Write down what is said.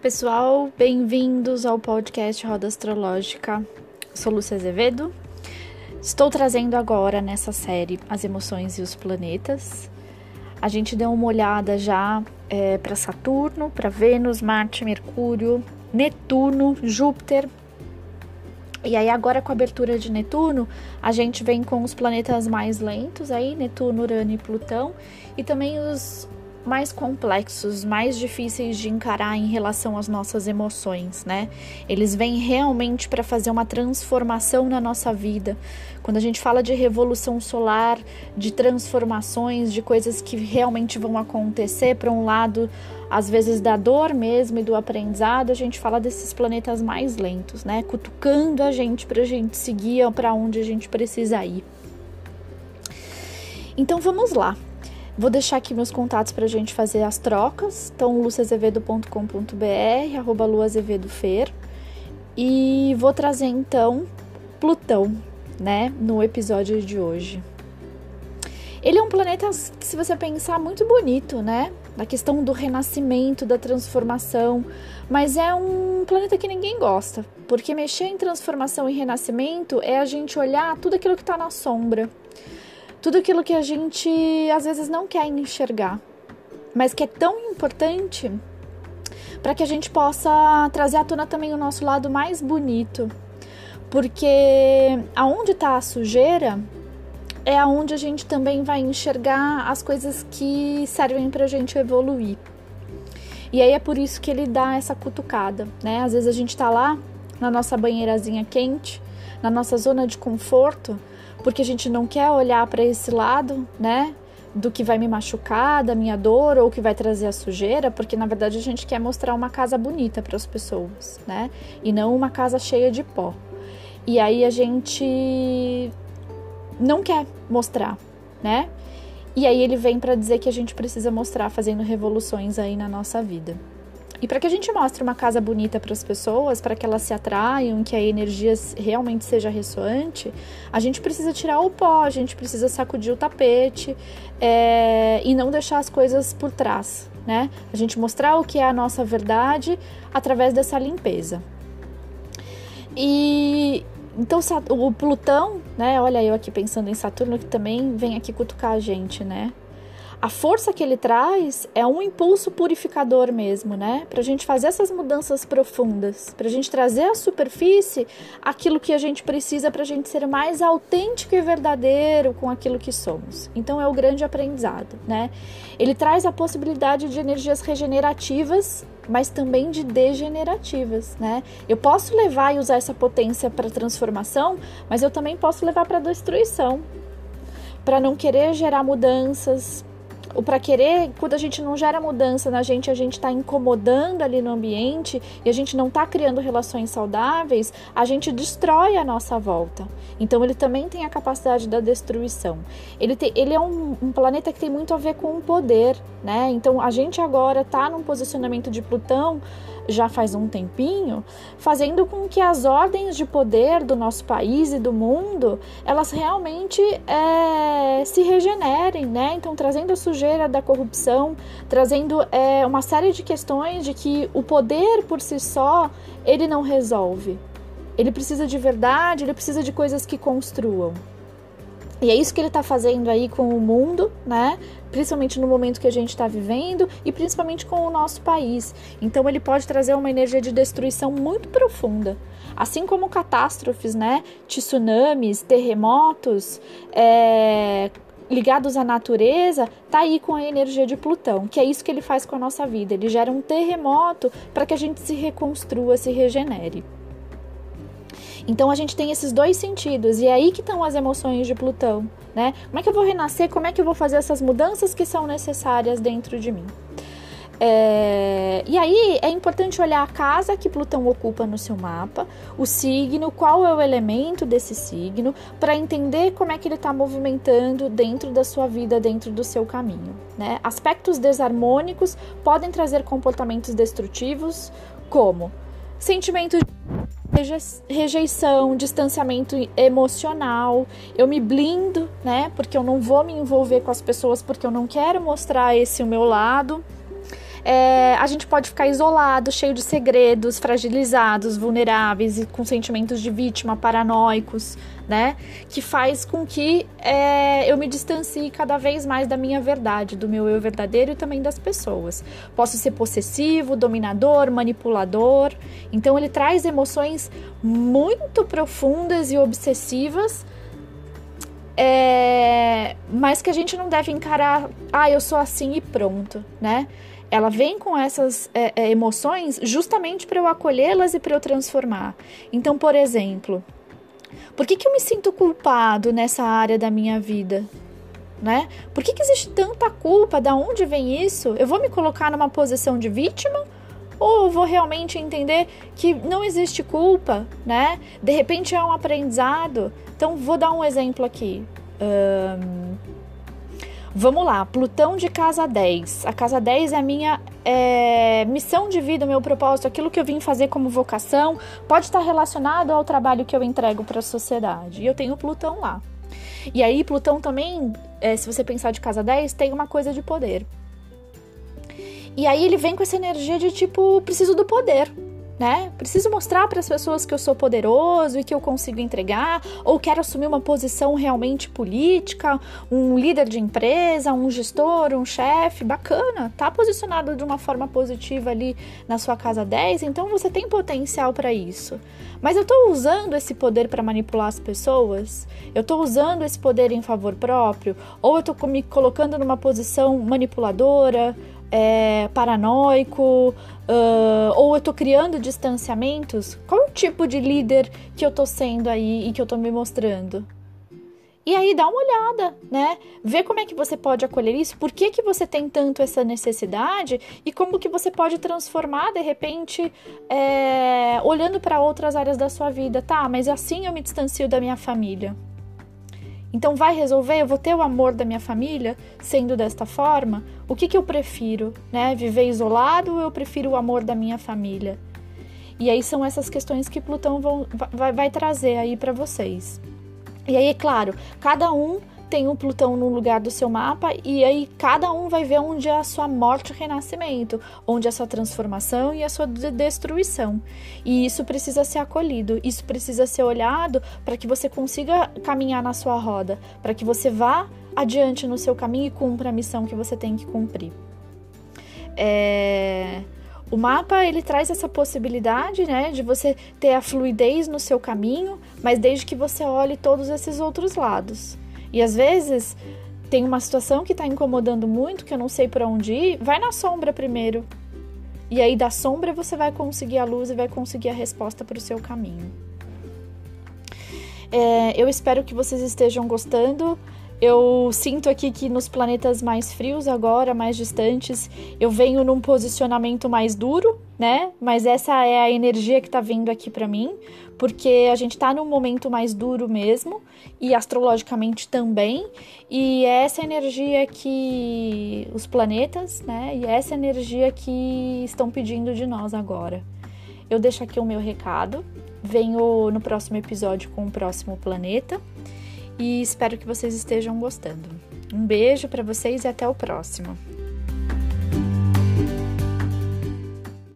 pessoal, bem-vindos ao podcast Roda Astrológica. Sou Lúcia Azevedo. Estou trazendo agora nessa série as emoções e os planetas. A gente deu uma olhada já é, para Saturno, para Vênus, Marte, Mercúrio, Netuno, Júpiter. E aí agora com a abertura de Netuno, a gente vem com os planetas mais lentos aí, Netuno, Urano e Plutão, e também os mais complexos, mais difíceis de encarar em relação às nossas emoções, né? Eles vêm realmente para fazer uma transformação na nossa vida. Quando a gente fala de revolução solar, de transformações, de coisas que realmente vão acontecer para um lado, às vezes da dor mesmo e do aprendizado, a gente fala desses planetas mais lentos, né? Cutucando a gente para a gente seguir para onde a gente precisa ir. Então vamos lá. Vou deixar aqui meus contatos para a gente fazer as trocas. Então, luciazevedo.com.br, arroba luazevedofer. E vou trazer então Plutão, né, no episódio de hoje. Ele é um planeta, se você pensar, muito bonito, né? Na questão do renascimento, da transformação, mas é um planeta que ninguém gosta, porque mexer em transformação e renascimento é a gente olhar tudo aquilo que está na sombra tudo aquilo que a gente às vezes não quer enxergar, mas que é tão importante para que a gente possa trazer à tona também o nosso lado mais bonito. Porque aonde está a sujeira é aonde a gente também vai enxergar as coisas que servem para a gente evoluir. E aí é por isso que ele dá essa cutucada, né? Às vezes a gente está lá na nossa banheirazinha quente, na nossa zona de conforto, porque a gente não quer olhar para esse lado, né? Do que vai me machucar, da minha dor ou que vai trazer a sujeira, porque na verdade a gente quer mostrar uma casa bonita para as pessoas, né? E não uma casa cheia de pó. E aí a gente não quer mostrar, né? E aí ele vem para dizer que a gente precisa mostrar fazendo revoluções aí na nossa vida. E para que a gente mostre uma casa bonita para as pessoas, para que elas se atraiam, que a energia realmente seja ressoante, a gente precisa tirar o pó, a gente precisa sacudir o tapete é, e não deixar as coisas por trás, né? A gente mostrar o que é a nossa verdade através dessa limpeza. E então o Plutão, né? Olha eu aqui pensando em Saturno que também vem aqui cutucar a gente, né? A força que ele traz é um impulso purificador mesmo, né? Para a gente fazer essas mudanças profundas, para a gente trazer à superfície aquilo que a gente precisa para a gente ser mais autêntico e verdadeiro com aquilo que somos. Então é o grande aprendizado, né? Ele traz a possibilidade de energias regenerativas mas também de degenerativas, né? Eu posso levar e usar essa potência para transformação, mas eu também posso levar para destruição, para não querer gerar mudanças, o para querer, quando a gente não gera mudança na gente, a gente está incomodando ali no ambiente e a gente não está criando relações saudáveis, a gente destrói a nossa volta. Então ele também tem a capacidade da destruição. Ele, tem, ele é um, um planeta que tem muito a ver com o poder, né? Então a gente agora está num posicionamento de Plutão já faz um tempinho, fazendo com que as ordens de poder do nosso país e do mundo elas realmente é, se regenerem, né? Então trazendo a da corrupção, trazendo é, uma série de questões de que o poder por si só ele não resolve. Ele precisa de verdade, ele precisa de coisas que construam. E é isso que ele está fazendo aí com o mundo, né? Principalmente no momento que a gente está vivendo e principalmente com o nosso país. Então ele pode trazer uma energia de destruição muito profunda. Assim como catástrofes, né? Tsunamis, terremotos, é, ligados à natureza, tá aí com a energia de Plutão, que é isso que ele faz com a nossa vida. Ele gera um terremoto para que a gente se reconstrua, se regenere. Então a gente tem esses dois sentidos, e é aí que estão as emoções de Plutão, né? Como é que eu vou renascer? Como é que eu vou fazer essas mudanças que são necessárias dentro de mim? É... E aí é importante olhar a casa que Plutão ocupa no seu mapa, o signo, qual é o elemento desse signo, para entender como é que ele está movimentando dentro da sua vida, dentro do seu caminho. Né? Aspectos desarmônicos podem trazer comportamentos destrutivos, como sentimento de rejeição, distanciamento emocional. Eu me blindo, né? Porque eu não vou me envolver com as pessoas porque eu não quero mostrar esse o meu lado. É, a gente pode ficar isolado, cheio de segredos, fragilizados, vulneráveis e com sentimentos de vítima, paranoicos, né? Que faz com que é, eu me distancie cada vez mais da minha verdade, do meu eu verdadeiro e também das pessoas. Posso ser possessivo, dominador, manipulador. Então ele traz emoções muito profundas e obsessivas. É, mas que a gente não deve encarar, ah, eu sou assim e pronto, né? Ela vem com essas é, é, emoções justamente para eu acolhê-las e para eu transformar. Então, por exemplo, por que, que eu me sinto culpado nessa área da minha vida? Né? Por que, que existe tanta culpa? Da onde vem isso? Eu vou me colocar numa posição de vítima? Ou vou realmente entender que não existe culpa, né? De repente é um aprendizado. Então, vou dar um exemplo aqui. Um, Vamos lá, Plutão de casa 10. A casa 10 é a minha é, missão de vida, meu propósito, aquilo que eu vim fazer como vocação. Pode estar relacionado ao trabalho que eu entrego para a sociedade. E eu tenho Plutão lá. E aí, Plutão também, é, se você pensar de casa 10, tem uma coisa de poder. E aí ele vem com essa energia de tipo, preciso do poder né? Preciso mostrar para as pessoas que eu sou poderoso e que eu consigo entregar, ou quero assumir uma posição realmente política, um líder de empresa, um gestor, um chefe, bacana, tá posicionado de uma forma positiva ali na sua casa 10, então você tem potencial para isso. Mas eu estou usando esse poder para manipular as pessoas? Eu estou usando esse poder em favor próprio? Ou eu estou me colocando numa posição manipuladora? É, paranoico, uh, ou eu tô criando distanciamentos? Qual o tipo de líder que eu tô sendo aí e que eu tô me mostrando? E aí dá uma olhada, né? Vê como é que você pode acolher isso, por que, que você tem tanto essa necessidade e como que você pode transformar de repente é, olhando para outras áreas da sua vida. Tá, mas assim eu me distancio da minha família. Então vai resolver? Eu vou ter o amor da minha família sendo desta forma? O que, que eu prefiro, né? Viver isolado ou eu prefiro o amor da minha família? E aí são essas questões que Plutão vão, vai, vai trazer aí para vocês. E aí, é claro, cada um tem um Plutão no lugar do seu mapa e aí cada um vai ver onde é a sua morte e renascimento, onde é a sua transformação e a sua destruição. E isso precisa ser acolhido, isso precisa ser olhado para que você consiga caminhar na sua roda, para que você vá adiante no seu caminho e cumpra a missão que você tem que cumprir. É... O mapa ele traz essa possibilidade, né, de você ter a fluidez no seu caminho, mas desde que você olhe todos esses outros lados. E às vezes tem uma situação que está incomodando muito, que eu não sei para onde ir, vai na sombra primeiro. E aí da sombra você vai conseguir a luz e vai conseguir a resposta para o seu caminho. É, eu espero que vocês estejam gostando. Eu sinto aqui que nos planetas mais frios agora, mais distantes, eu venho num posicionamento mais duro, né? Mas essa é a energia que tá vindo aqui para mim, porque a gente tá num momento mais duro mesmo e astrologicamente também, e é essa energia que os planetas, né? E é essa energia que estão pedindo de nós agora. Eu deixo aqui o meu recado. Venho no próximo episódio com o próximo planeta e espero que vocês estejam gostando. Um beijo para vocês e até o próximo.